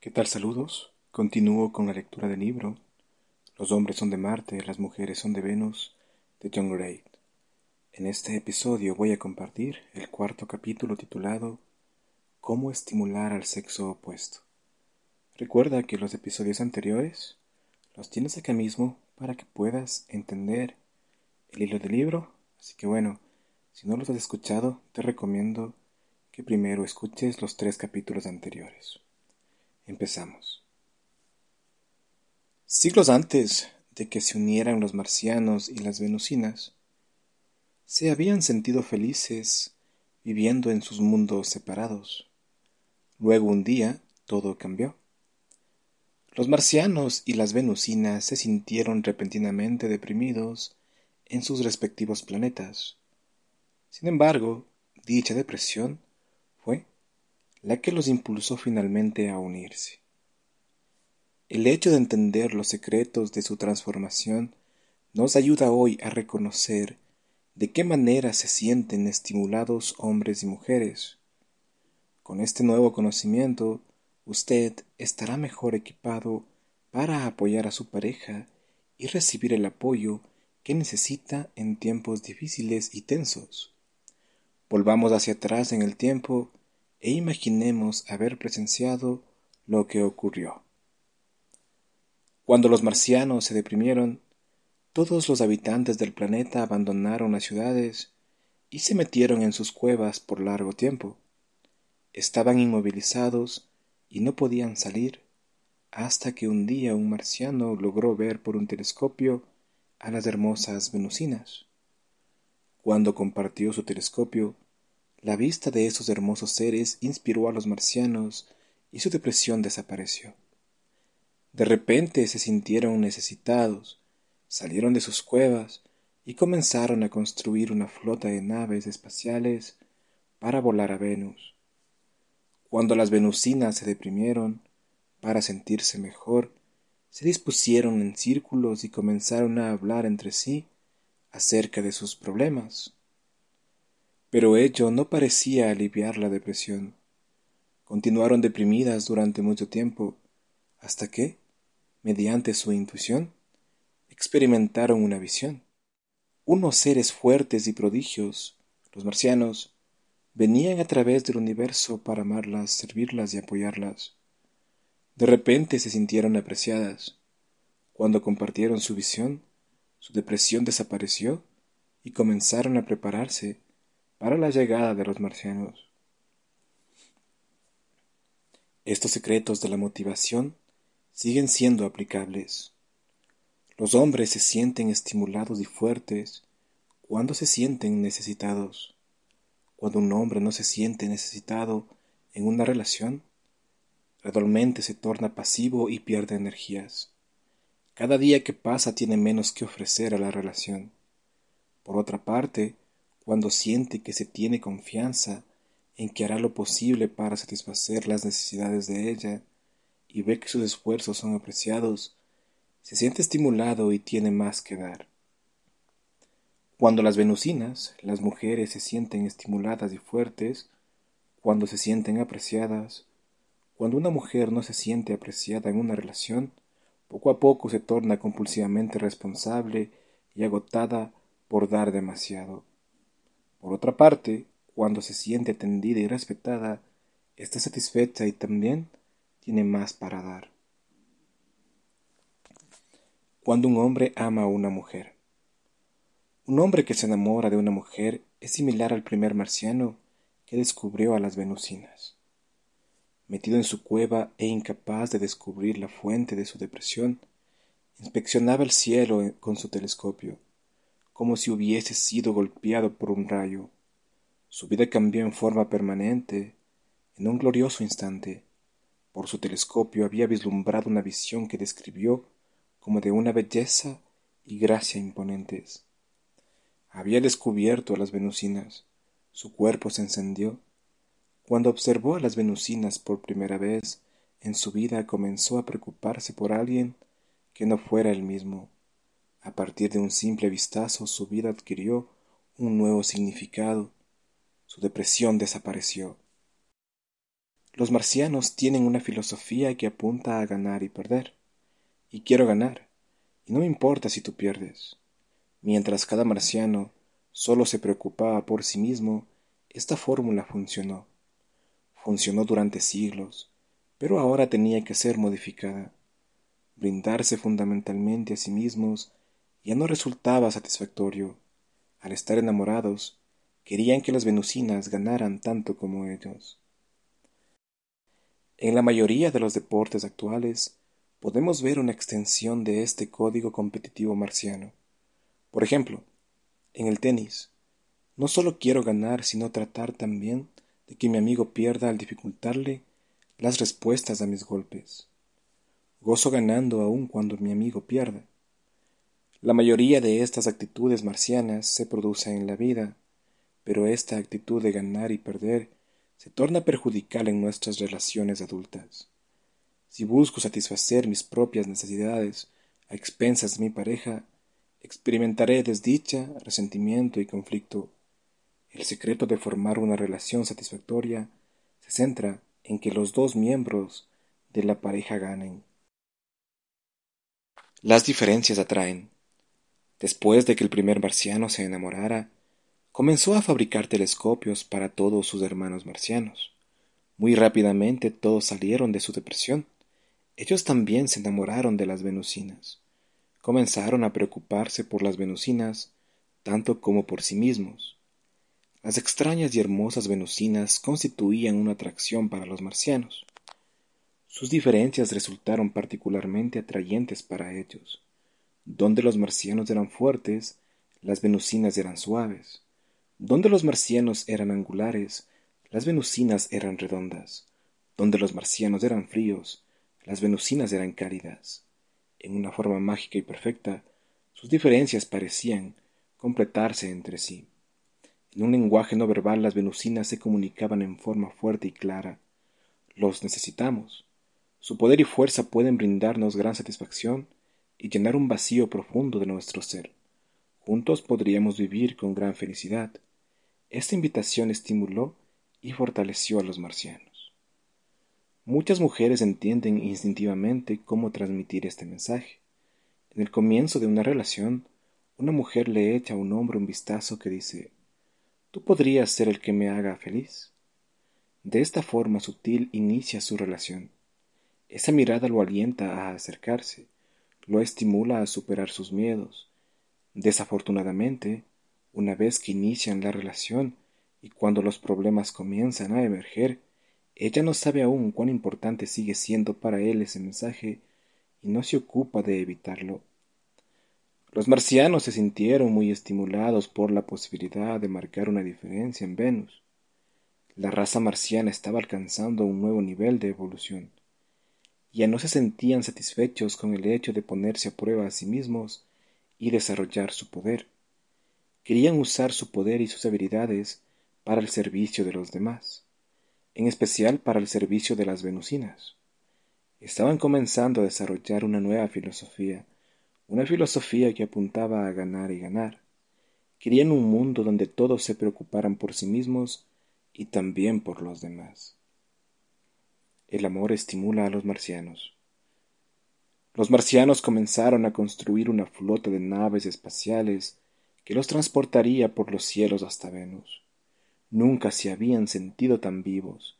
¿Qué tal? Saludos. Continúo con la lectura del libro Los hombres son de Marte, las mujeres son de Venus, de John Gray. En este episodio voy a compartir el cuarto capítulo titulado Cómo estimular al sexo opuesto. Recuerda que los episodios anteriores los tienes acá mismo para que puedas entender el hilo del libro. Así que bueno, si no los has escuchado, te recomiendo que primero escuches los tres capítulos anteriores. Empezamos. Siglos antes de que se unieran los marcianos y las venusinas, se habían sentido felices viviendo en sus mundos separados. Luego un día todo cambió. Los marcianos y las venusinas se sintieron repentinamente deprimidos en sus respectivos planetas. Sin embargo, dicha depresión la que los impulsó finalmente a unirse. El hecho de entender los secretos de su transformación nos ayuda hoy a reconocer de qué manera se sienten estimulados hombres y mujeres. Con este nuevo conocimiento usted estará mejor equipado para apoyar a su pareja y recibir el apoyo que necesita en tiempos difíciles y tensos. Volvamos hacia atrás en el tiempo e imaginemos haber presenciado lo que ocurrió. Cuando los marcianos se deprimieron, todos los habitantes del planeta abandonaron las ciudades y se metieron en sus cuevas por largo tiempo. Estaban inmovilizados y no podían salir hasta que un día un marciano logró ver por un telescopio a las hermosas venusinas. Cuando compartió su telescopio, la vista de esos hermosos seres inspiró a los marcianos y su depresión desapareció. De repente se sintieron necesitados, salieron de sus cuevas y comenzaron a construir una flota de naves espaciales para volar a Venus. Cuando las venusinas se deprimieron, para sentirse mejor, se dispusieron en círculos y comenzaron a hablar entre sí acerca de sus problemas. Pero ello no parecía aliviar la depresión. Continuaron deprimidas durante mucho tiempo, hasta que, mediante su intuición, experimentaron una visión. Unos seres fuertes y prodigios, los marcianos, venían a través del universo para amarlas, servirlas y apoyarlas. De repente se sintieron apreciadas. Cuando compartieron su visión, su depresión desapareció y comenzaron a prepararse para la llegada de los marcianos. Estos secretos de la motivación siguen siendo aplicables. Los hombres se sienten estimulados y fuertes cuando se sienten necesitados. Cuando un hombre no se siente necesitado en una relación, gradualmente se torna pasivo y pierde energías. Cada día que pasa tiene menos que ofrecer a la relación. Por otra parte, cuando siente que se tiene confianza en que hará lo posible para satisfacer las necesidades de ella y ve que sus esfuerzos son apreciados, se siente estimulado y tiene más que dar. Cuando las venusinas, las mujeres se sienten estimuladas y fuertes, cuando se sienten apreciadas, cuando una mujer no se siente apreciada en una relación, poco a poco se torna compulsivamente responsable y agotada por dar demasiado. Por otra parte, cuando se siente atendida y respetada, está satisfecha y también tiene más para dar. Cuando un hombre ama a una mujer. Un hombre que se enamora de una mujer es similar al primer marciano que descubrió a las venusinas. Metido en su cueva e incapaz de descubrir la fuente de su depresión, inspeccionaba el cielo con su telescopio, como si hubiese sido golpeado por un rayo. Su vida cambió en forma permanente, en un glorioso instante. Por su telescopio había vislumbrado una visión que describió como de una belleza y gracia imponentes. Había descubierto a las venusinas. Su cuerpo se encendió. Cuando observó a las venusinas por primera vez en su vida comenzó a preocuparse por alguien que no fuera él mismo. A partir de un simple vistazo su vida adquirió un nuevo significado. Su depresión desapareció. Los marcianos tienen una filosofía que apunta a ganar y perder. Y quiero ganar, y no me importa si tú pierdes. Mientras cada marciano solo se preocupaba por sí mismo, esta fórmula funcionó. Funcionó durante siglos, pero ahora tenía que ser modificada. Brindarse fundamentalmente a sí mismos ya no resultaba satisfactorio. Al estar enamorados, querían que las venusinas ganaran tanto como ellos. En la mayoría de los deportes actuales podemos ver una extensión de este código competitivo marciano. Por ejemplo, en el tenis, no solo quiero ganar, sino tratar también de que mi amigo pierda al dificultarle las respuestas a mis golpes. Gozo ganando aun cuando mi amigo pierda. La mayoría de estas actitudes marcianas se producen en la vida, pero esta actitud de ganar y perder se torna perjudicial en nuestras relaciones adultas. Si busco satisfacer mis propias necesidades a expensas de mi pareja, experimentaré desdicha, resentimiento y conflicto. El secreto de formar una relación satisfactoria se centra en que los dos miembros de la pareja ganen. Las diferencias atraen. Después de que el primer marciano se enamorara, comenzó a fabricar telescopios para todos sus hermanos marcianos. Muy rápidamente todos salieron de su depresión. Ellos también se enamoraron de las venusinas. Comenzaron a preocuparse por las venusinas tanto como por sí mismos. Las extrañas y hermosas venusinas constituían una atracción para los marcianos. Sus diferencias resultaron particularmente atrayentes para ellos. Donde los marcianos eran fuertes, las venusinas eran suaves. Donde los marcianos eran angulares, las venusinas eran redondas. Donde los marcianos eran fríos, las venusinas eran cálidas. En una forma mágica y perfecta, sus diferencias parecían completarse entre sí. En un lenguaje no verbal las venusinas se comunicaban en forma fuerte y clara. Los necesitamos. Su poder y fuerza pueden brindarnos gran satisfacción y llenar un vacío profundo de nuestro ser. Juntos podríamos vivir con gran felicidad. Esta invitación estimuló y fortaleció a los marcianos. Muchas mujeres entienden instintivamente cómo transmitir este mensaje. En el comienzo de una relación, una mujer le echa a un hombre un vistazo que dice Tú podrías ser el que me haga feliz. De esta forma sutil inicia su relación. Esa mirada lo alienta a acercarse, lo estimula a superar sus miedos. Desafortunadamente, una vez que inician la relación y cuando los problemas comienzan a emerger, ella no sabe aún cuán importante sigue siendo para él ese mensaje y no se ocupa de evitarlo. Los marcianos se sintieron muy estimulados por la posibilidad de marcar una diferencia en Venus. La raza marciana estaba alcanzando un nuevo nivel de evolución. Ya no se sentían satisfechos con el hecho de ponerse a prueba a sí mismos y desarrollar su poder querían usar su poder y sus habilidades para el servicio de los demás, en especial para el servicio de las venusinas. Estaban comenzando a desarrollar una nueva filosofía, una filosofía que apuntaba a ganar y ganar. Querían un mundo donde todos se preocuparan por sí mismos y también por los demás. El amor estimula a los marcianos. Los marcianos comenzaron a construir una flota de naves espaciales que los transportaría por los cielos hasta Venus. Nunca se habían sentido tan vivos.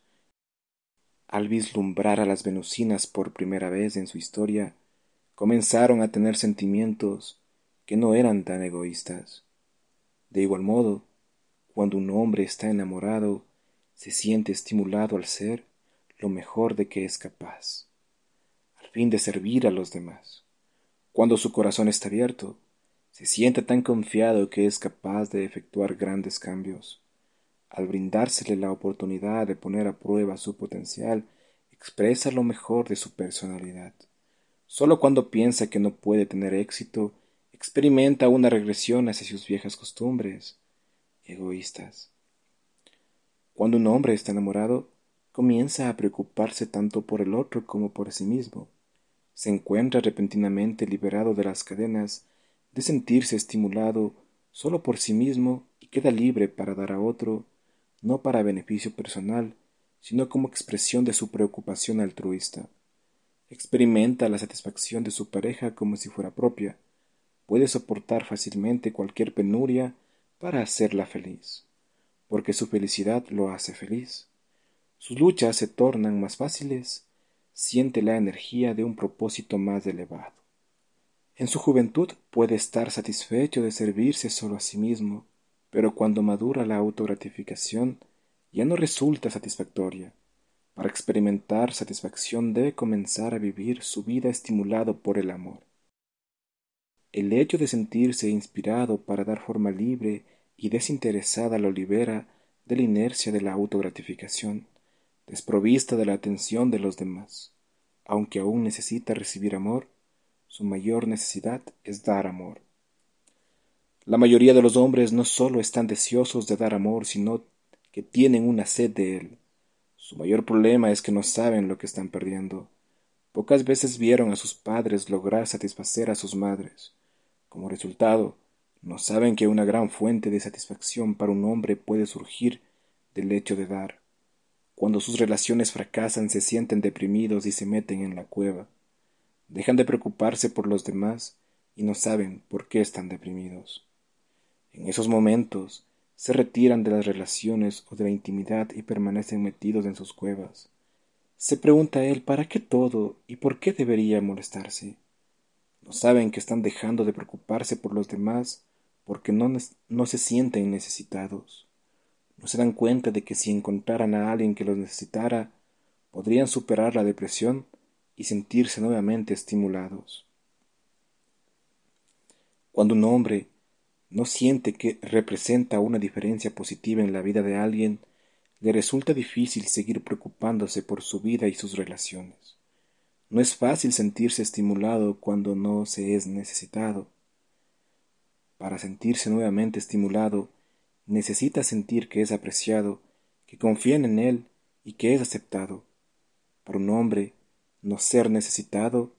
Al vislumbrar a las venusinas por primera vez en su historia, comenzaron a tener sentimientos que no eran tan egoístas. De igual modo, cuando un hombre está enamorado, se siente estimulado al ser lo mejor de que es capaz, al fin de servir a los demás. Cuando su corazón está abierto, se siente tan confiado que es capaz de efectuar grandes cambios. Al brindársele la oportunidad de poner a prueba su potencial expresa lo mejor de su personalidad. Solo cuando piensa que no puede tener éxito, experimenta una regresión hacia sus viejas costumbres egoístas. Cuando un hombre está enamorado, comienza a preocuparse tanto por el otro como por sí mismo. Se encuentra repentinamente liberado de las cadenas de sentirse estimulado solo por sí mismo y queda libre para dar a otro, no para beneficio personal, sino como expresión de su preocupación altruista. Experimenta la satisfacción de su pareja como si fuera propia. Puede soportar fácilmente cualquier penuria para hacerla feliz, porque su felicidad lo hace feliz. Sus luchas se tornan más fáciles, siente la energía de un propósito más elevado. En su juventud puede estar satisfecho de servirse solo a sí mismo, pero cuando madura la autogratificación ya no resulta satisfactoria. Para experimentar satisfacción debe comenzar a vivir su vida estimulado por el amor. El hecho de sentirse inspirado para dar forma libre y desinteresada lo libera de la inercia de la autogratificación, desprovista de la atención de los demás. Aunque aún necesita recibir amor, su mayor necesidad es dar amor. La mayoría de los hombres no solo están deseosos de dar amor, sino que tienen una sed de él. Su mayor problema es que no saben lo que están perdiendo. Pocas veces vieron a sus padres lograr satisfacer a sus madres. Como resultado, no saben que una gran fuente de satisfacción para un hombre puede surgir del hecho de dar. Cuando sus relaciones fracasan se sienten deprimidos y se meten en la cueva. Dejan de preocuparse por los demás y no saben por qué están deprimidos. En esos momentos se retiran de las relaciones o de la intimidad y permanecen metidos en sus cuevas. Se pregunta él para qué todo y por qué debería molestarse. No saben que están dejando de preocuparse por los demás porque no, no se sienten necesitados. No se dan cuenta de que si encontraran a alguien que los necesitara, podrían superar la depresión y sentirse nuevamente estimulados. Cuando un hombre no siente que representa una diferencia positiva en la vida de alguien, le resulta difícil seguir preocupándose por su vida y sus relaciones. No es fácil sentirse estimulado cuando no se es necesitado. Para sentirse nuevamente estimulado, necesita sentir que es apreciado, que confían en él y que es aceptado. Para un hombre, no ser necesitado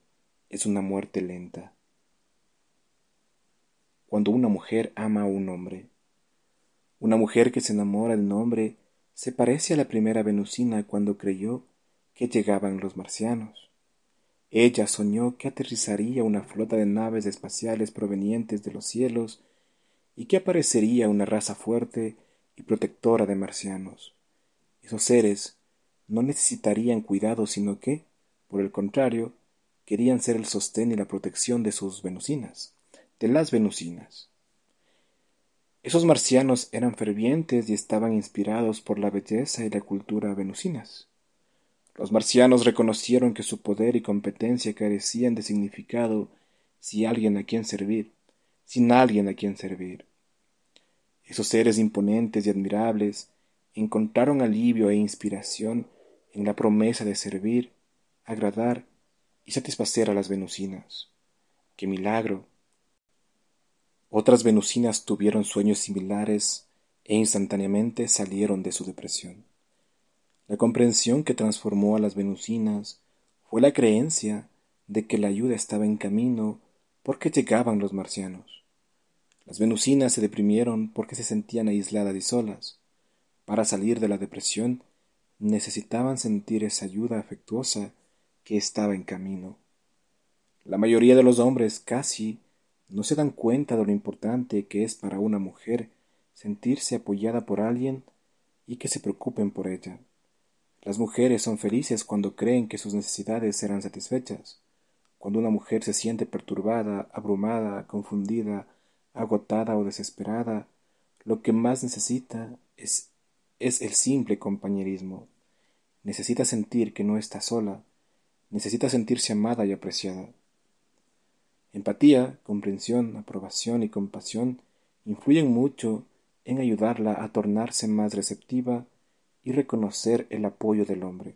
es una muerte lenta cuando una mujer ama a un hombre. Una mujer que se enamora del hombre se parece a la primera venusina cuando creyó que llegaban los marcianos. Ella soñó que aterrizaría una flota de naves espaciales provenientes de los cielos y que aparecería una raza fuerte y protectora de marcianos. Esos seres no necesitarían cuidado, sino que, por el contrario, querían ser el sostén y la protección de sus venusinas de las venusinas. Esos marcianos eran fervientes y estaban inspirados por la belleza y la cultura venusinas. Los marcianos reconocieron que su poder y competencia carecían de significado si alguien a quien servir, sin alguien a quien servir. Esos seres imponentes y admirables encontraron alivio e inspiración en la promesa de servir, agradar y satisfacer a las venusinas. ¡Qué milagro! Otras venusinas tuvieron sueños similares e instantáneamente salieron de su depresión. La comprensión que transformó a las venusinas fue la creencia de que la ayuda estaba en camino porque llegaban los marcianos. Las venusinas se deprimieron porque se sentían aisladas y solas. Para salir de la depresión necesitaban sentir esa ayuda afectuosa que estaba en camino. La mayoría de los hombres casi no se dan cuenta de lo importante que es para una mujer sentirse apoyada por alguien y que se preocupen por ella. Las mujeres son felices cuando creen que sus necesidades serán satisfechas. Cuando una mujer se siente perturbada, abrumada, confundida, agotada o desesperada, lo que más necesita es, el simple compañerismo. Necesita sentir que no está sola, necesita sentirse amada y apreciada. Empatía, comprensión, aprobación y compasión influyen mucho en ayudarla a tornarse más receptiva y reconocer el apoyo del hombre.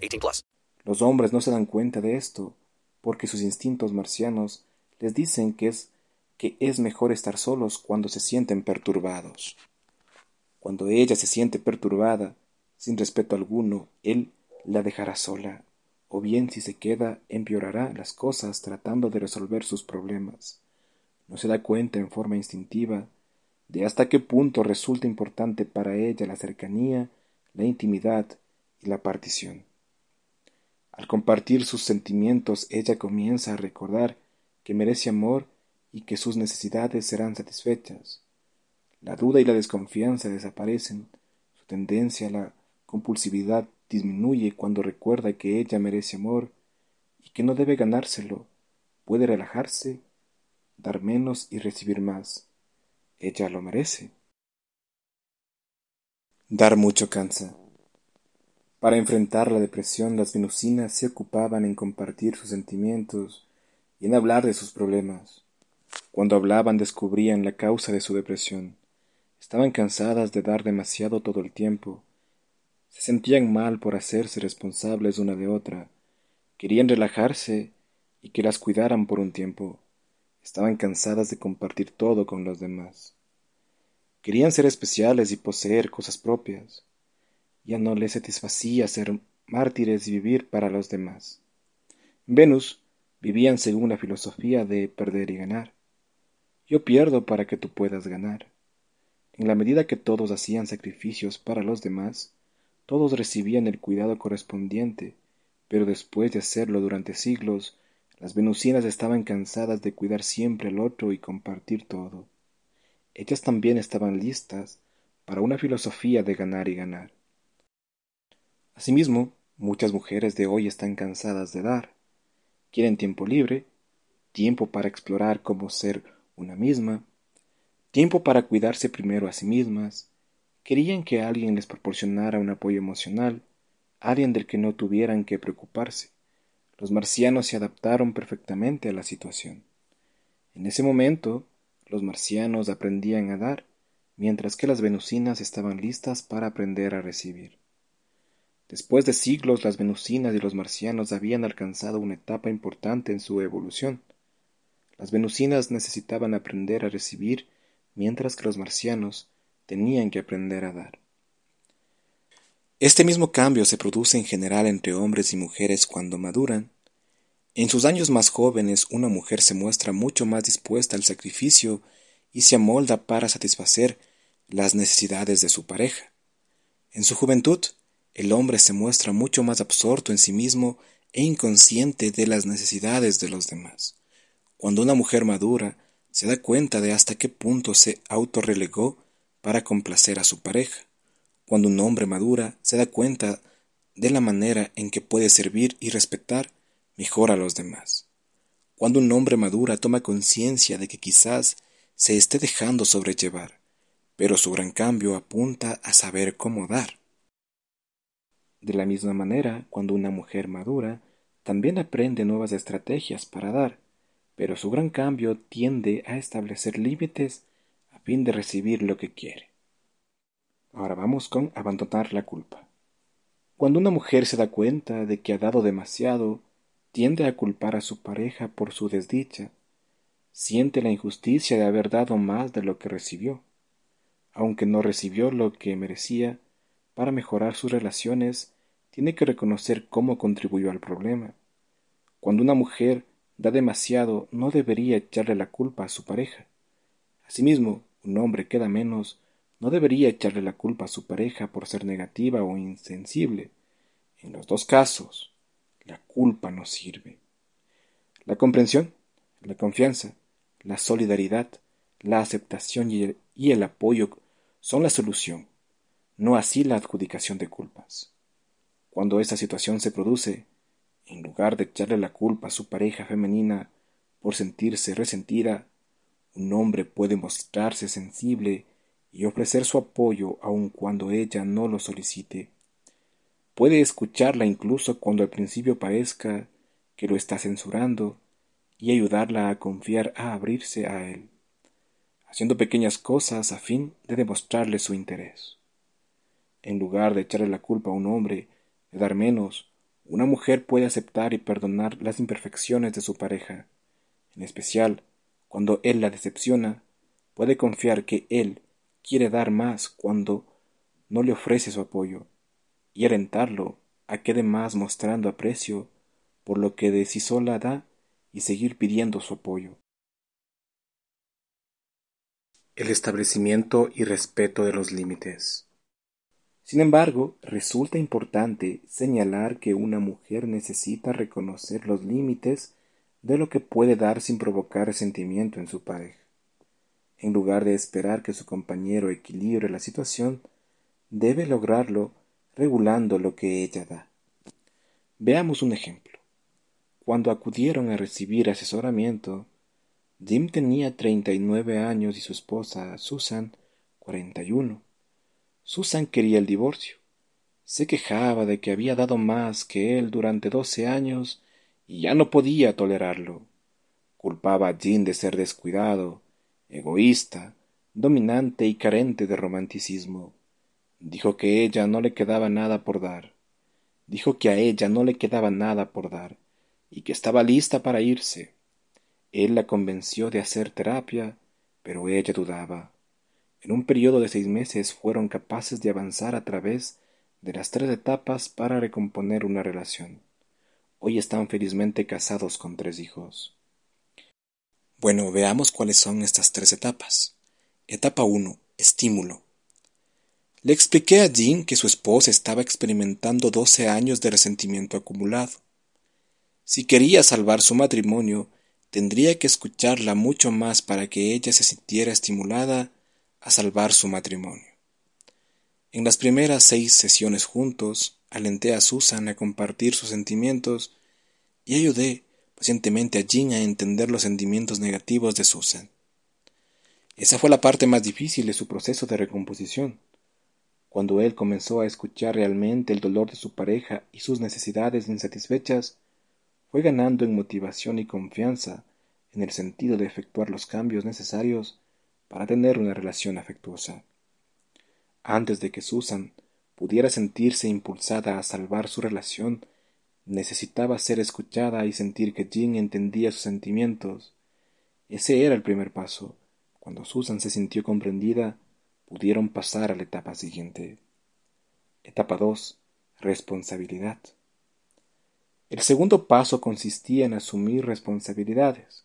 18 plus. Los hombres no se dan cuenta de esto porque sus instintos marcianos les dicen que es, que es mejor estar solos cuando se sienten perturbados. Cuando ella se siente perturbada, sin respeto alguno, él la dejará sola, o bien si se queda, empeorará las cosas tratando de resolver sus problemas. No se da cuenta en forma instintiva de hasta qué punto resulta importante para ella la cercanía, la intimidad y la partición. Al compartir sus sentimientos, ella comienza a recordar que merece amor y que sus necesidades serán satisfechas. La duda y la desconfianza desaparecen, su tendencia a la compulsividad disminuye cuando recuerda que ella merece amor y que no debe ganárselo, puede relajarse, dar menos y recibir más. Ella lo merece. Dar mucho cansa. Para enfrentar la depresión, las venusinas se ocupaban en compartir sus sentimientos y en hablar de sus problemas. Cuando hablaban descubrían la causa de su depresión. Estaban cansadas de dar demasiado todo el tiempo. Se sentían mal por hacerse responsables una de otra. Querían relajarse y que las cuidaran por un tiempo. Estaban cansadas de compartir todo con los demás. Querían ser especiales y poseer cosas propias. Ya no les satisfacía ser mártires y vivir para los demás. En Venus vivían según la filosofía de perder y ganar. Yo pierdo para que tú puedas ganar. En la medida que todos hacían sacrificios para los demás, todos recibían el cuidado correspondiente, pero después de hacerlo durante siglos, las venusinas estaban cansadas de cuidar siempre al otro y compartir todo. Ellas también estaban listas para una filosofía de ganar y ganar. Asimismo, muchas mujeres de hoy están cansadas de dar. Quieren tiempo libre, tiempo para explorar cómo ser una misma, tiempo para cuidarse primero a sí mismas, querían que alguien les proporcionara un apoyo emocional, alguien del que no tuvieran que preocuparse. Los marcianos se adaptaron perfectamente a la situación. En ese momento, los marcianos aprendían a dar, mientras que las venusinas estaban listas para aprender a recibir. Después de siglos, las venusinas y los marcianos habían alcanzado una etapa importante en su evolución. Las venusinas necesitaban aprender a recibir, mientras que los marcianos tenían que aprender a dar. Este mismo cambio se produce en general entre hombres y mujeres cuando maduran. En sus años más jóvenes una mujer se muestra mucho más dispuesta al sacrificio y se amolda para satisfacer las necesidades de su pareja. En su juventud, el hombre se muestra mucho más absorto en sí mismo e inconsciente de las necesidades de los demás. Cuando una mujer madura, se da cuenta de hasta qué punto se autorrelegó para complacer a su pareja. Cuando un hombre madura, se da cuenta de la manera en que puede servir y respetar mejor a los demás. Cuando un hombre madura toma conciencia de que quizás se esté dejando sobrellevar, pero su gran cambio apunta a saber cómo dar. De la misma manera, cuando una mujer madura, también aprende nuevas estrategias para dar, pero su gran cambio tiende a establecer límites a fin de recibir lo que quiere. Ahora vamos con abandonar la culpa. Cuando una mujer se da cuenta de que ha dado demasiado, tiende a culpar a su pareja por su desdicha, siente la injusticia de haber dado más de lo que recibió, aunque no recibió lo que merecía, para mejorar sus relaciones, tiene que reconocer cómo contribuyó al problema. Cuando una mujer da demasiado, no debería echarle la culpa a su pareja. Asimismo, un hombre que da menos, no debería echarle la culpa a su pareja por ser negativa o insensible. En los dos casos, la culpa no sirve. La comprensión, la confianza, la solidaridad, la aceptación y el, y el apoyo son la solución, no así la adjudicación de culpas. Cuando esta situación se produce, en lugar de echarle la culpa a su pareja femenina por sentirse resentida, un hombre puede mostrarse sensible y ofrecer su apoyo aun cuando ella no lo solicite. Puede escucharla incluso cuando al principio parezca que lo está censurando y ayudarla a confiar a abrirse a él, haciendo pequeñas cosas a fin de demostrarle su interés. En lugar de echarle la culpa a un hombre de dar menos, una mujer puede aceptar y perdonar las imperfecciones de su pareja, en especial cuando él la decepciona, puede confiar que él quiere dar más cuando no le ofrece su apoyo, y alentarlo a que dé más mostrando aprecio por lo que de sí sola da y seguir pidiendo su apoyo. El establecimiento y respeto de los límites. Sin embargo, resulta importante señalar que una mujer necesita reconocer los límites de lo que puede dar sin provocar resentimiento en su pareja. En lugar de esperar que su compañero equilibre la situación, debe lograrlo regulando lo que ella da. Veamos un ejemplo. Cuando acudieron a recibir asesoramiento, Jim tenía treinta y nueve años y su esposa, Susan, cuarenta y uno. Susan quería el divorcio. Se quejaba de que había dado más que él durante doce años y ya no podía tolerarlo. Culpaba a Jim de ser descuidado, egoísta, dominante y carente de romanticismo. Dijo que ella no le quedaba nada por dar. Dijo que a ella no le quedaba nada por dar y que estaba lista para irse. Él la convenció de hacer terapia, pero ella dudaba. En un periodo de seis meses fueron capaces de avanzar a través de las tres etapas para recomponer una relación. Hoy están felizmente casados con tres hijos. Bueno, veamos cuáles son estas tres etapas. Etapa 1. Estímulo. Le expliqué a Jean que su esposa estaba experimentando doce años de resentimiento acumulado. Si quería salvar su matrimonio, tendría que escucharla mucho más para que ella se sintiera estimulada a salvar su matrimonio. En las primeras seis sesiones juntos, alenté a Susan a compartir sus sentimientos y ayudé pacientemente a Jean a entender los sentimientos negativos de Susan. Esa fue la parte más difícil de su proceso de recomposición. Cuando él comenzó a escuchar realmente el dolor de su pareja y sus necesidades insatisfechas, fue ganando en motivación y confianza en el sentido de efectuar los cambios necesarios para tener una relación afectuosa. Antes de que Susan pudiera sentirse impulsada a salvar su relación, necesitaba ser escuchada y sentir que Jean entendía sus sentimientos. Ese era el primer paso. Cuando Susan se sintió comprendida, pudieron pasar a la etapa siguiente. Etapa 2. Responsabilidad. El segundo paso consistía en asumir responsabilidades.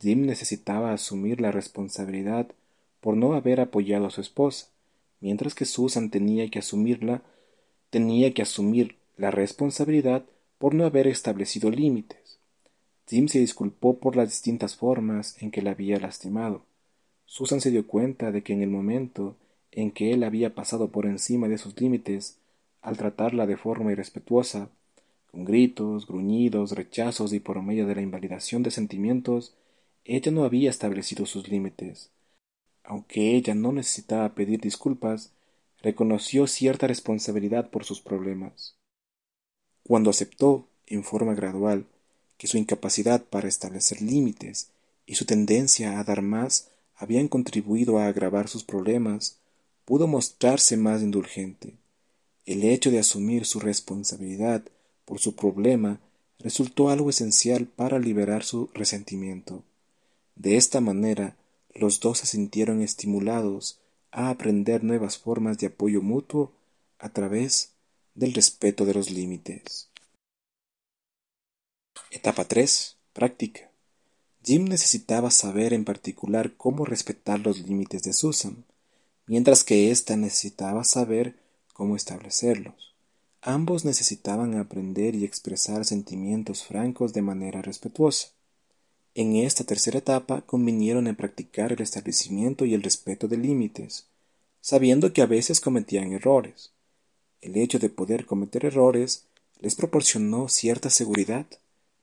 Jim necesitaba asumir la responsabilidad por no haber apoyado a su esposa, mientras que Susan tenía que asumirla, tenía que asumir la responsabilidad por no haber establecido límites. Jim se disculpó por las distintas formas en que la había lastimado. Susan se dio cuenta de que en el momento en que él había pasado por encima de sus límites, al tratarla de forma irrespetuosa, con gritos, gruñidos, rechazos y por medio de la invalidación de sentimientos, ella no había establecido sus límites. Aunque ella no necesitaba pedir disculpas, reconoció cierta responsabilidad por sus problemas. Cuando aceptó, en forma gradual, que su incapacidad para establecer límites y su tendencia a dar más habían contribuido a agravar sus problemas, pudo mostrarse más indulgente. El hecho de asumir su responsabilidad por su problema resultó algo esencial para liberar su resentimiento. De esta manera, los dos se sintieron estimulados a aprender nuevas formas de apoyo mutuo a través del respeto de los límites. Etapa 3. Práctica. Jim necesitaba saber en particular cómo respetar los límites de Susan, mientras que ésta necesitaba saber cómo establecerlos. Ambos necesitaban aprender y expresar sentimientos francos de manera respetuosa. En esta tercera etapa convinieron en practicar el establecimiento y el respeto de límites, sabiendo que a veces cometían errores. El hecho de poder cometer errores les proporcionó cierta seguridad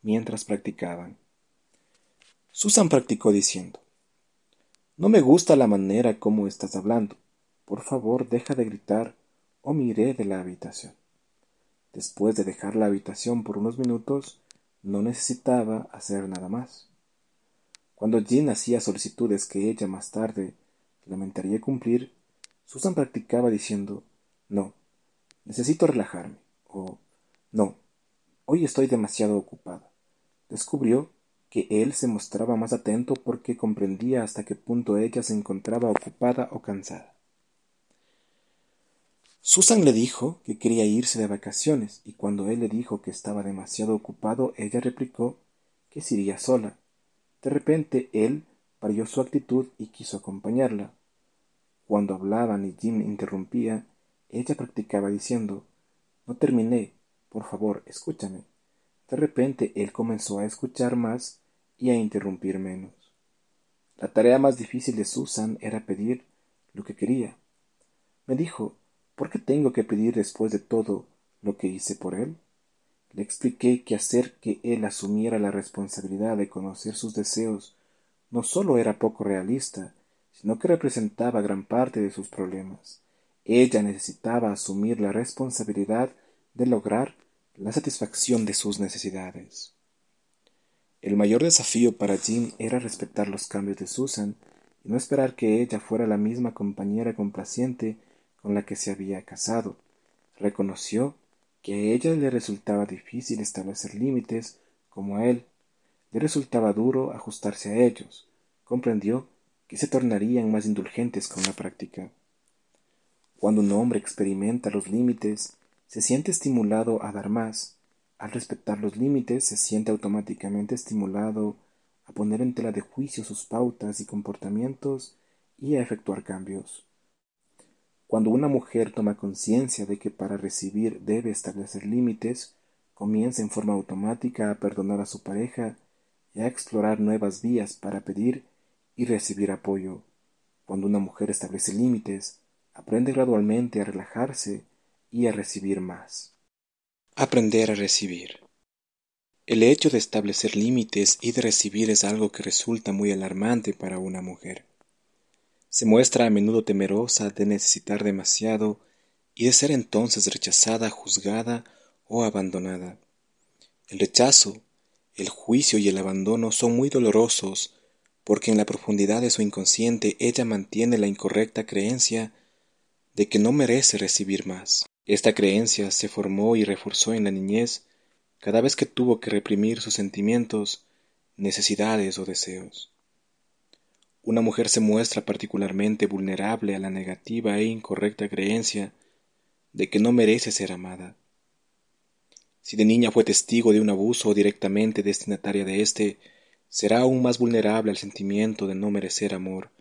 mientras practicaban. Susan practicó diciendo, No me gusta la manera como estás hablando. Por favor, deja de gritar o miré de la habitación. Después de dejar la habitación por unos minutos, no necesitaba hacer nada más. Cuando Jean hacía solicitudes que ella más tarde lamentaría cumplir, Susan practicaba diciendo No, necesito relajarme o No, hoy estoy demasiado ocupada. Descubrió que él se mostraba más atento porque comprendía hasta qué punto ella se encontraba ocupada o cansada. Susan le dijo que quería irse de vacaciones y cuando él le dijo que estaba demasiado ocupado, ella replicó que se iría sola. De repente él varió su actitud y quiso acompañarla. Cuando hablaban y Jim interrumpía, ella practicaba diciendo No terminé, por favor, escúchame. De repente él comenzó a escuchar más y a interrumpir menos. La tarea más difícil de Susan era pedir lo que quería. Me dijo ¿Por qué tengo que pedir después de todo lo que hice por él? Le expliqué que hacer que él asumiera la responsabilidad de conocer sus deseos no solo era poco realista, sino que representaba gran parte de sus problemas. Ella necesitaba asumir la responsabilidad de lograr la satisfacción de sus necesidades. El mayor desafío para Jim era respetar los cambios de Susan y no esperar que ella fuera la misma compañera complaciente con la que se había casado. Reconoció que a ella le resultaba difícil establecer límites como a él. Le resultaba duro ajustarse a ellos. Comprendió que se tornarían más indulgentes con la práctica. Cuando un hombre experimenta los límites, se siente estimulado a dar más. Al respetar los límites, se siente automáticamente estimulado a poner en tela de juicio sus pautas y comportamientos y a efectuar cambios. Cuando una mujer toma conciencia de que para recibir debe establecer límites, comienza en forma automática a perdonar a su pareja y a explorar nuevas vías para pedir y recibir apoyo. Cuando una mujer establece límites, aprende gradualmente a relajarse y a recibir más. Aprender a recibir. El hecho de establecer límites y de recibir es algo que resulta muy alarmante para una mujer se muestra a menudo temerosa de necesitar demasiado y de ser entonces rechazada, juzgada o abandonada. El rechazo, el juicio y el abandono son muy dolorosos porque en la profundidad de su inconsciente ella mantiene la incorrecta creencia de que no merece recibir más. Esta creencia se formó y reforzó en la niñez cada vez que tuvo que reprimir sus sentimientos, necesidades o deseos. Una mujer se muestra particularmente vulnerable a la negativa e incorrecta creencia de que no merece ser amada. Si de niña fue testigo de un abuso o directamente destinataria de éste, será aún más vulnerable al sentimiento de no merecer amor.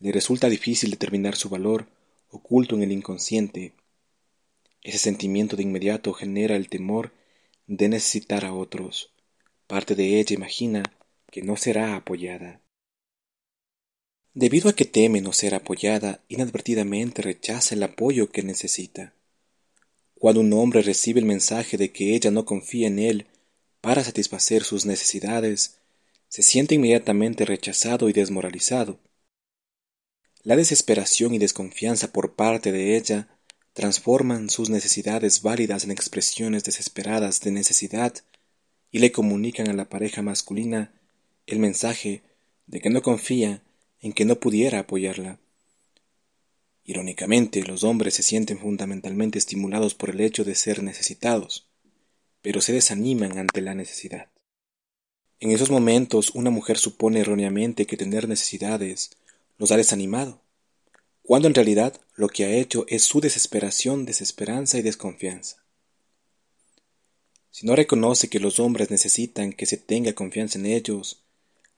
Le resulta difícil determinar su valor, oculto en el inconsciente. Ese sentimiento de inmediato genera el temor de necesitar a otros. Parte de ella imagina que no será apoyada. Debido a que teme no ser apoyada, inadvertidamente rechaza el apoyo que necesita. Cuando un hombre recibe el mensaje de que ella no confía en él para satisfacer sus necesidades, se siente inmediatamente rechazado y desmoralizado. La desesperación y desconfianza por parte de ella transforman sus necesidades válidas en expresiones desesperadas de necesidad y le comunican a la pareja masculina el mensaje de que no confía en que no pudiera apoyarla. Irónicamente, los hombres se sienten fundamentalmente estimulados por el hecho de ser necesitados, pero se desaniman ante la necesidad. En esos momentos una mujer supone erróneamente que tener necesidades los ha desanimado, cuando en realidad lo que ha hecho es su desesperación, desesperanza y desconfianza. si no reconoce que los hombres necesitan que se tenga confianza en ellos,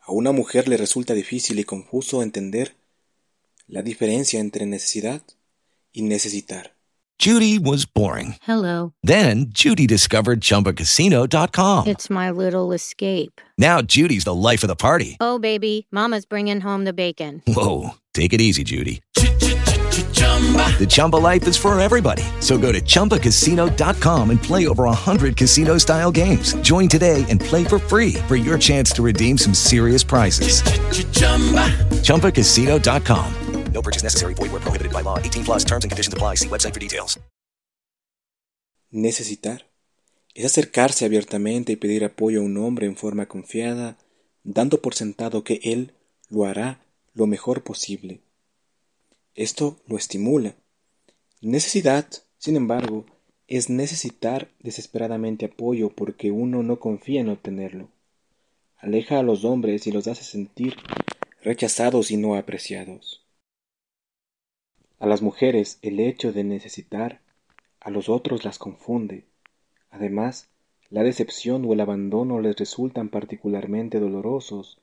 a una mujer le resulta difícil y confuso entender la diferencia entre necesidad y necesitar. Judy was boring. Hello. Then Judy discovered ChumbaCasino.com. It's my little escape. Now Judy's the life of the party. Oh, baby, Mama's bringing home the bacon. Whoa, take it easy, Judy. The Chumba life is for everybody. So go to ChumbaCasino.com and play over 100 casino style games. Join today and play for free for your chance to redeem some serious prizes. ChumbaCasino.com. No purchase necessary. Void where prohibited by law. 18 plus terms and conditions apply. See website for details. Necesitar es acercarse abiertamente y pedir apoyo a un hombre en forma confiada, dando por sentado que él lo hará lo mejor posible. Esto lo estimula. Necesidad, sin embargo, es necesitar desesperadamente apoyo porque uno no confía en obtenerlo. Aleja a los hombres y los hace sentir rechazados y no apreciados. A las mujeres el hecho de necesitar a los otros las confunde. Además, la decepción o el abandono les resultan particularmente dolorosos,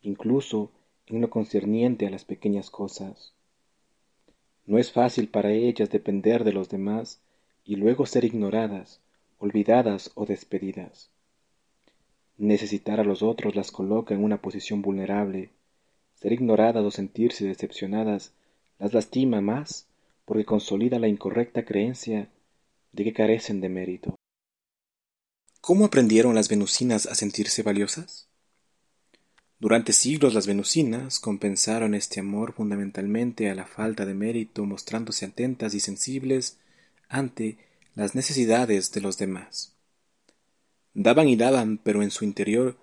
incluso en lo concerniente a las pequeñas cosas. No es fácil para ellas depender de los demás y luego ser ignoradas, olvidadas o despedidas. Necesitar a los otros las coloca en una posición vulnerable. Ser ignoradas o sentirse decepcionadas las lastima más porque consolida la incorrecta creencia de que carecen de mérito. ¿Cómo aprendieron las venusinas a sentirse valiosas? Durante siglos las venusinas compensaron este amor fundamentalmente a la falta de mérito, mostrándose atentas y sensibles ante las necesidades de los demás. Daban y daban, pero en su interior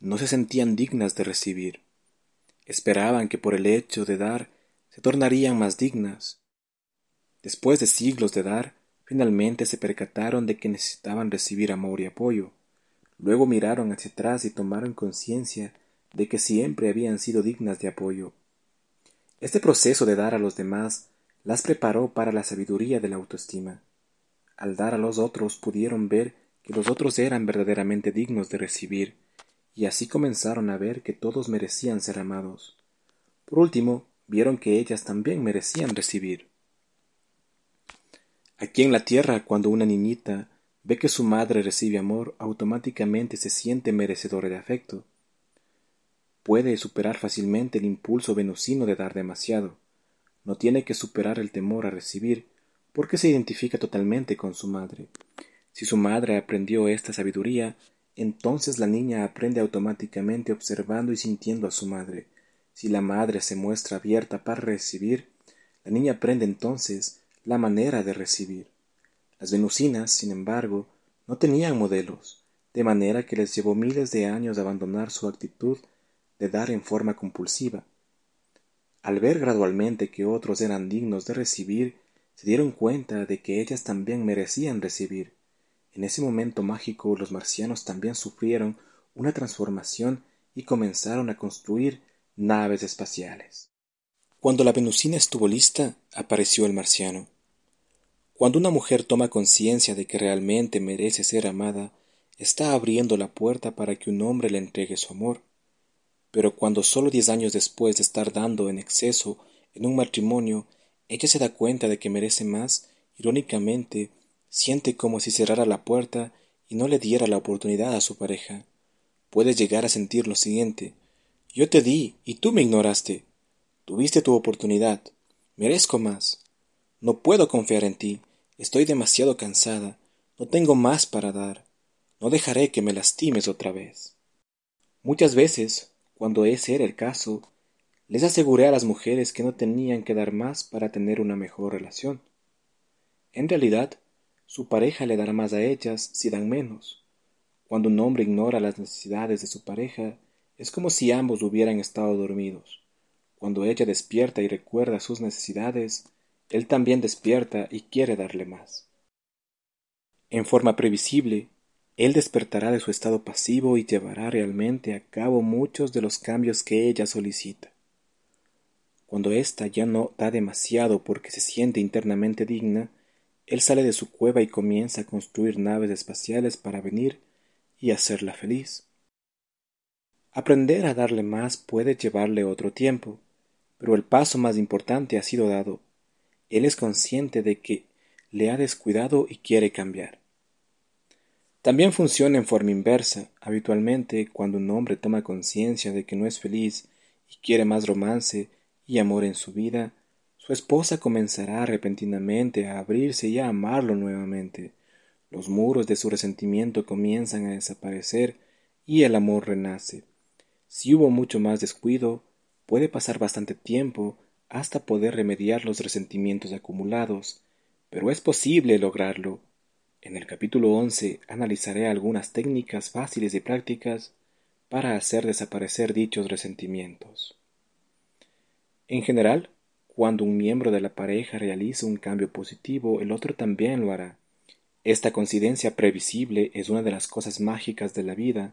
no se sentían dignas de recibir. Esperaban que por el hecho de dar se tornarían más dignas. Después de siglos de dar, finalmente se percataron de que necesitaban recibir amor y apoyo. Luego miraron hacia atrás y tomaron conciencia de que siempre habían sido dignas de apoyo. Este proceso de dar a los demás las preparó para la sabiduría de la autoestima. Al dar a los otros pudieron ver que los otros eran verdaderamente dignos de recibir, y así comenzaron a ver que todos merecían ser amados. Por último, vieron que ellas también merecían recibir. Aquí en la tierra, cuando una niñita ve que su madre recibe amor, automáticamente se siente merecedora de afecto. Puede superar fácilmente el impulso venusino de dar demasiado. No tiene que superar el temor a recibir, porque se identifica totalmente con su madre. Si su madre aprendió esta sabiduría, entonces la niña aprende automáticamente observando y sintiendo a su madre. Si la madre se muestra abierta para recibir, la niña aprende entonces la manera de recibir. Las venusinas, sin embargo, no tenían modelos, de manera que les llevó miles de años abandonar su actitud dar en forma compulsiva. Al ver gradualmente que otros eran dignos de recibir, se dieron cuenta de que ellas también merecían recibir. En ese momento mágico los marcianos también sufrieron una transformación y comenzaron a construir naves espaciales. Cuando la venusina estuvo lista, apareció el marciano. Cuando una mujer toma conciencia de que realmente merece ser amada, está abriendo la puerta para que un hombre le entregue su amor. Pero cuando solo diez años después de estar dando en exceso en un matrimonio, ella se da cuenta de que merece más, irónicamente, siente como si cerrara la puerta y no le diera la oportunidad a su pareja. Puede llegar a sentir lo siguiente yo te di y tú me ignoraste. Tuviste tu oportunidad. Merezco más. No puedo confiar en ti. Estoy demasiado cansada. No tengo más para dar. No dejaré que me lastimes otra vez. Muchas veces, cuando ese era el caso, les aseguré a las mujeres que no tenían que dar más para tener una mejor relación. En realidad, su pareja le dará más a ellas si dan menos. Cuando un hombre ignora las necesidades de su pareja, es como si ambos hubieran estado dormidos. Cuando ella despierta y recuerda sus necesidades, él también despierta y quiere darle más. En forma previsible, él despertará de su estado pasivo y llevará realmente a cabo muchos de los cambios que ella solicita. Cuando ésta ya no da demasiado porque se siente internamente digna, él sale de su cueva y comienza a construir naves espaciales para venir y hacerla feliz. Aprender a darle más puede llevarle otro tiempo, pero el paso más importante ha sido dado. Él es consciente de que le ha descuidado y quiere cambiar. También funciona en forma inversa. Habitualmente, cuando un hombre toma conciencia de que no es feliz y quiere más romance y amor en su vida, su esposa comenzará repentinamente a abrirse y a amarlo nuevamente. Los muros de su resentimiento comienzan a desaparecer y el amor renace. Si hubo mucho más descuido, puede pasar bastante tiempo hasta poder remediar los resentimientos acumulados, pero es posible lograrlo. En el capítulo 11 analizaré algunas técnicas fáciles y prácticas para hacer desaparecer dichos resentimientos. En general, cuando un miembro de la pareja realiza un cambio positivo, el otro también lo hará. Esta coincidencia previsible es una de las cosas mágicas de la vida.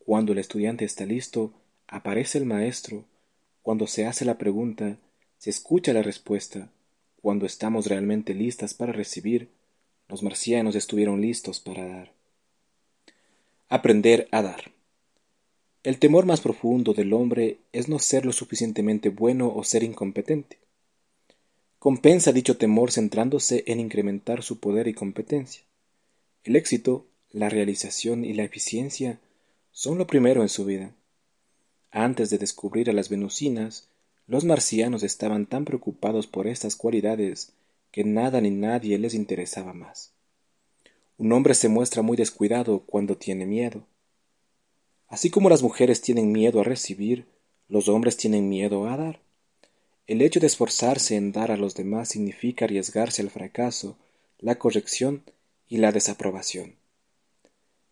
Cuando el estudiante está listo, aparece el maestro. Cuando se hace la pregunta, se escucha la respuesta. Cuando estamos realmente listas para recibir, los marcianos estuvieron listos para dar. Aprender a dar. El temor más profundo del hombre es no ser lo suficientemente bueno o ser incompetente. Compensa dicho temor centrándose en incrementar su poder y competencia. El éxito, la realización y la eficiencia son lo primero en su vida. Antes de descubrir a las venusinas, los marcianos estaban tan preocupados por estas cualidades que nada ni nadie les interesaba más. Un hombre se muestra muy descuidado cuando tiene miedo. Así como las mujeres tienen miedo a recibir, los hombres tienen miedo a dar. El hecho de esforzarse en dar a los demás significa arriesgarse al fracaso, la corrección y la desaprobación.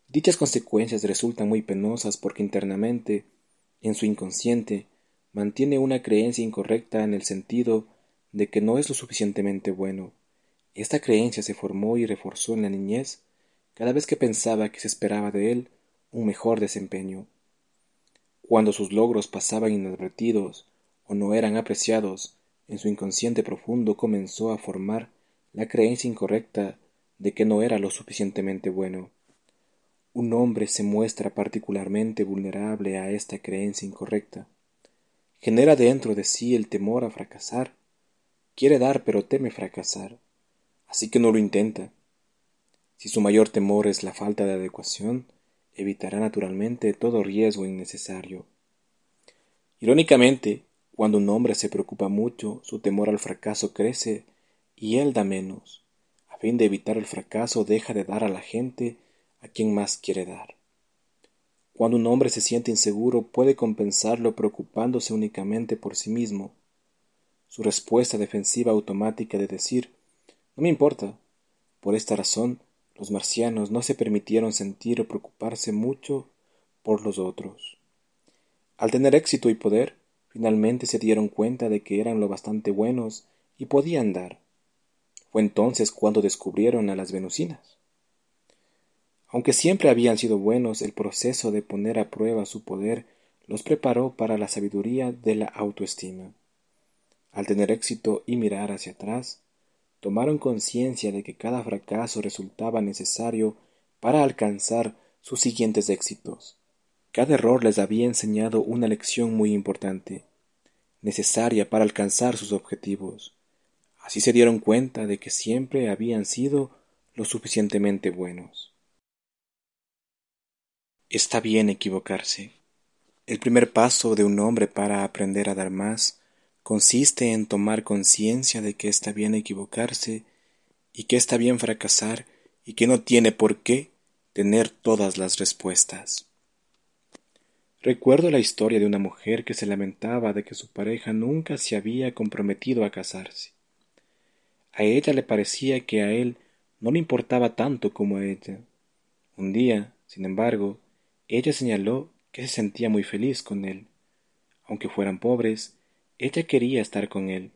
Dichas consecuencias resultan muy penosas porque internamente, en su inconsciente, mantiene una creencia incorrecta en el sentido de que no es lo suficientemente bueno. Esta creencia se formó y reforzó en la niñez cada vez que pensaba que se esperaba de él un mejor desempeño. Cuando sus logros pasaban inadvertidos o no eran apreciados, en su inconsciente profundo comenzó a formar la creencia incorrecta de que no era lo suficientemente bueno. Un hombre se muestra particularmente vulnerable a esta creencia incorrecta. Genera dentro de sí el temor a fracasar. Quiere dar pero teme fracasar. Así que no lo intenta. Si su mayor temor es la falta de adecuación, evitará naturalmente todo riesgo innecesario. Irónicamente, cuando un hombre se preocupa mucho, su temor al fracaso crece y él da menos. A fin de evitar el fracaso, deja de dar a la gente a quien más quiere dar. Cuando un hombre se siente inseguro, puede compensarlo preocupándose únicamente por sí mismo. Su respuesta defensiva automática de decir no me importa. Por esta razón, los marcianos no se permitieron sentir o preocuparse mucho por los otros. Al tener éxito y poder, Finalmente se dieron cuenta de que eran lo bastante buenos y podían dar. Fue entonces cuando descubrieron a las venusinas. Aunque siempre habían sido buenos, el proceso de poner a prueba su poder los preparó para la sabiduría de la autoestima. Al tener éxito y mirar hacia atrás, tomaron conciencia de que cada fracaso resultaba necesario para alcanzar sus siguientes éxitos. Cada error les había enseñado una lección muy importante, necesaria para alcanzar sus objetivos. Así se dieron cuenta de que siempre habían sido lo suficientemente buenos. Está bien equivocarse. El primer paso de un hombre para aprender a dar más consiste en tomar conciencia de que está bien equivocarse y que está bien fracasar y que no tiene por qué tener todas las respuestas. Recuerdo la historia de una mujer que se lamentaba de que su pareja nunca se había comprometido a casarse. A ella le parecía que a él no le importaba tanto como a ella. Un día, sin embargo, ella señaló que se sentía muy feliz con él. Aunque fueran pobres, ella quería estar con él.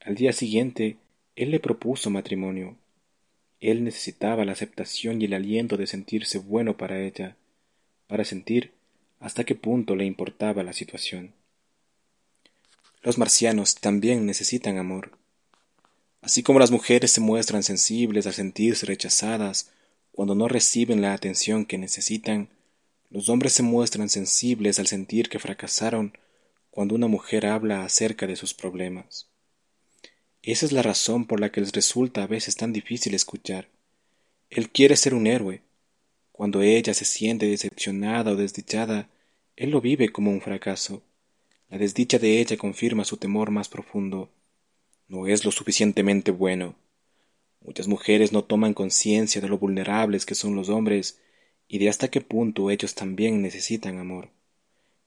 Al día siguiente, él le propuso matrimonio. Él necesitaba la aceptación y el aliento de sentirse bueno para ella, para sentir hasta qué punto le importaba la situación. Los marcianos también necesitan amor. Así como las mujeres se muestran sensibles al sentirse rechazadas cuando no reciben la atención que necesitan, los hombres se muestran sensibles al sentir que fracasaron cuando una mujer habla acerca de sus problemas. Esa es la razón por la que les resulta a veces tan difícil escuchar. Él quiere ser un héroe. Cuando ella se siente decepcionada o desdichada, él lo vive como un fracaso. La desdicha de ella confirma su temor más profundo. No es lo suficientemente bueno. Muchas mujeres no toman conciencia de lo vulnerables que son los hombres y de hasta qué punto ellos también necesitan amor.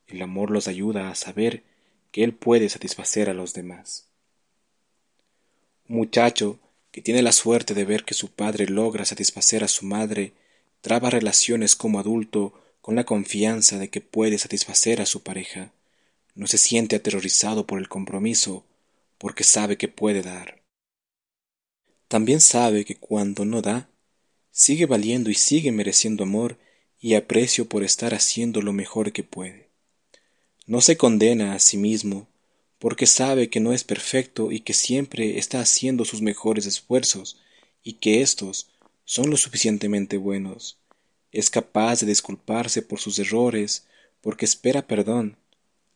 El amor los ayuda a saber que Él puede satisfacer a los demás. Un muchacho que tiene la suerte de ver que su padre logra satisfacer a su madre, traba relaciones como adulto con la confianza de que puede satisfacer a su pareja. No se siente aterrorizado por el compromiso, porque sabe que puede dar. También sabe que cuando no da, sigue valiendo y sigue mereciendo amor y aprecio por estar haciendo lo mejor que puede. No se condena a sí mismo, porque sabe que no es perfecto y que siempre está haciendo sus mejores esfuerzos, y que éstos son lo suficientemente buenos. Es capaz de disculparse por sus errores, porque espera perdón,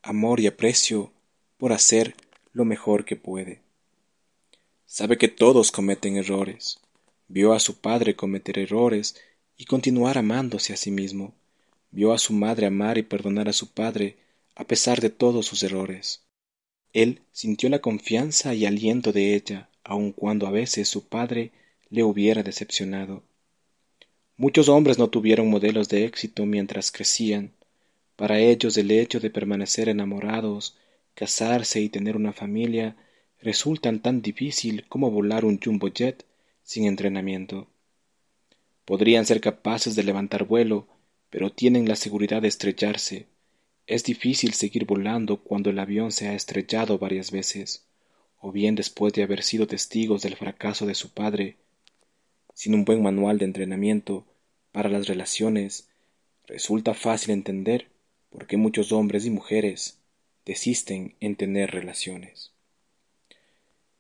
amor y aprecio por hacer lo mejor que puede. Sabe que todos cometen errores. Vio a su padre cometer errores y continuar amándose a sí mismo. Vio a su madre amar y perdonar a su padre a pesar de todos sus errores. Él sintió la confianza y aliento de ella, aun cuando a veces su padre le hubiera decepcionado. Muchos hombres no tuvieron modelos de éxito mientras crecían. Para ellos el hecho de permanecer enamorados, casarse y tener una familia resultan tan difícil como volar un jumbo jet sin entrenamiento. Podrían ser capaces de levantar vuelo, pero tienen la seguridad de estrellarse, es difícil seguir volando cuando el avión se ha estrellado varias veces, o bien después de haber sido testigos del fracaso de su padre. Sin un buen manual de entrenamiento para las relaciones, resulta fácil entender por qué muchos hombres y mujeres desisten en tener relaciones.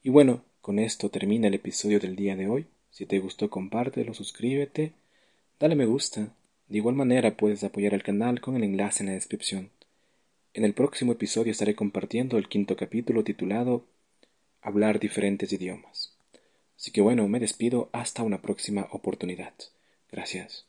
Y bueno, con esto termina el episodio del día de hoy. Si te gustó, compártelo, suscríbete, dale me gusta. De igual manera puedes apoyar al canal con el enlace en la descripción. En el próximo episodio estaré compartiendo el quinto capítulo titulado Hablar diferentes idiomas. Así que bueno, me despido hasta una próxima oportunidad. Gracias.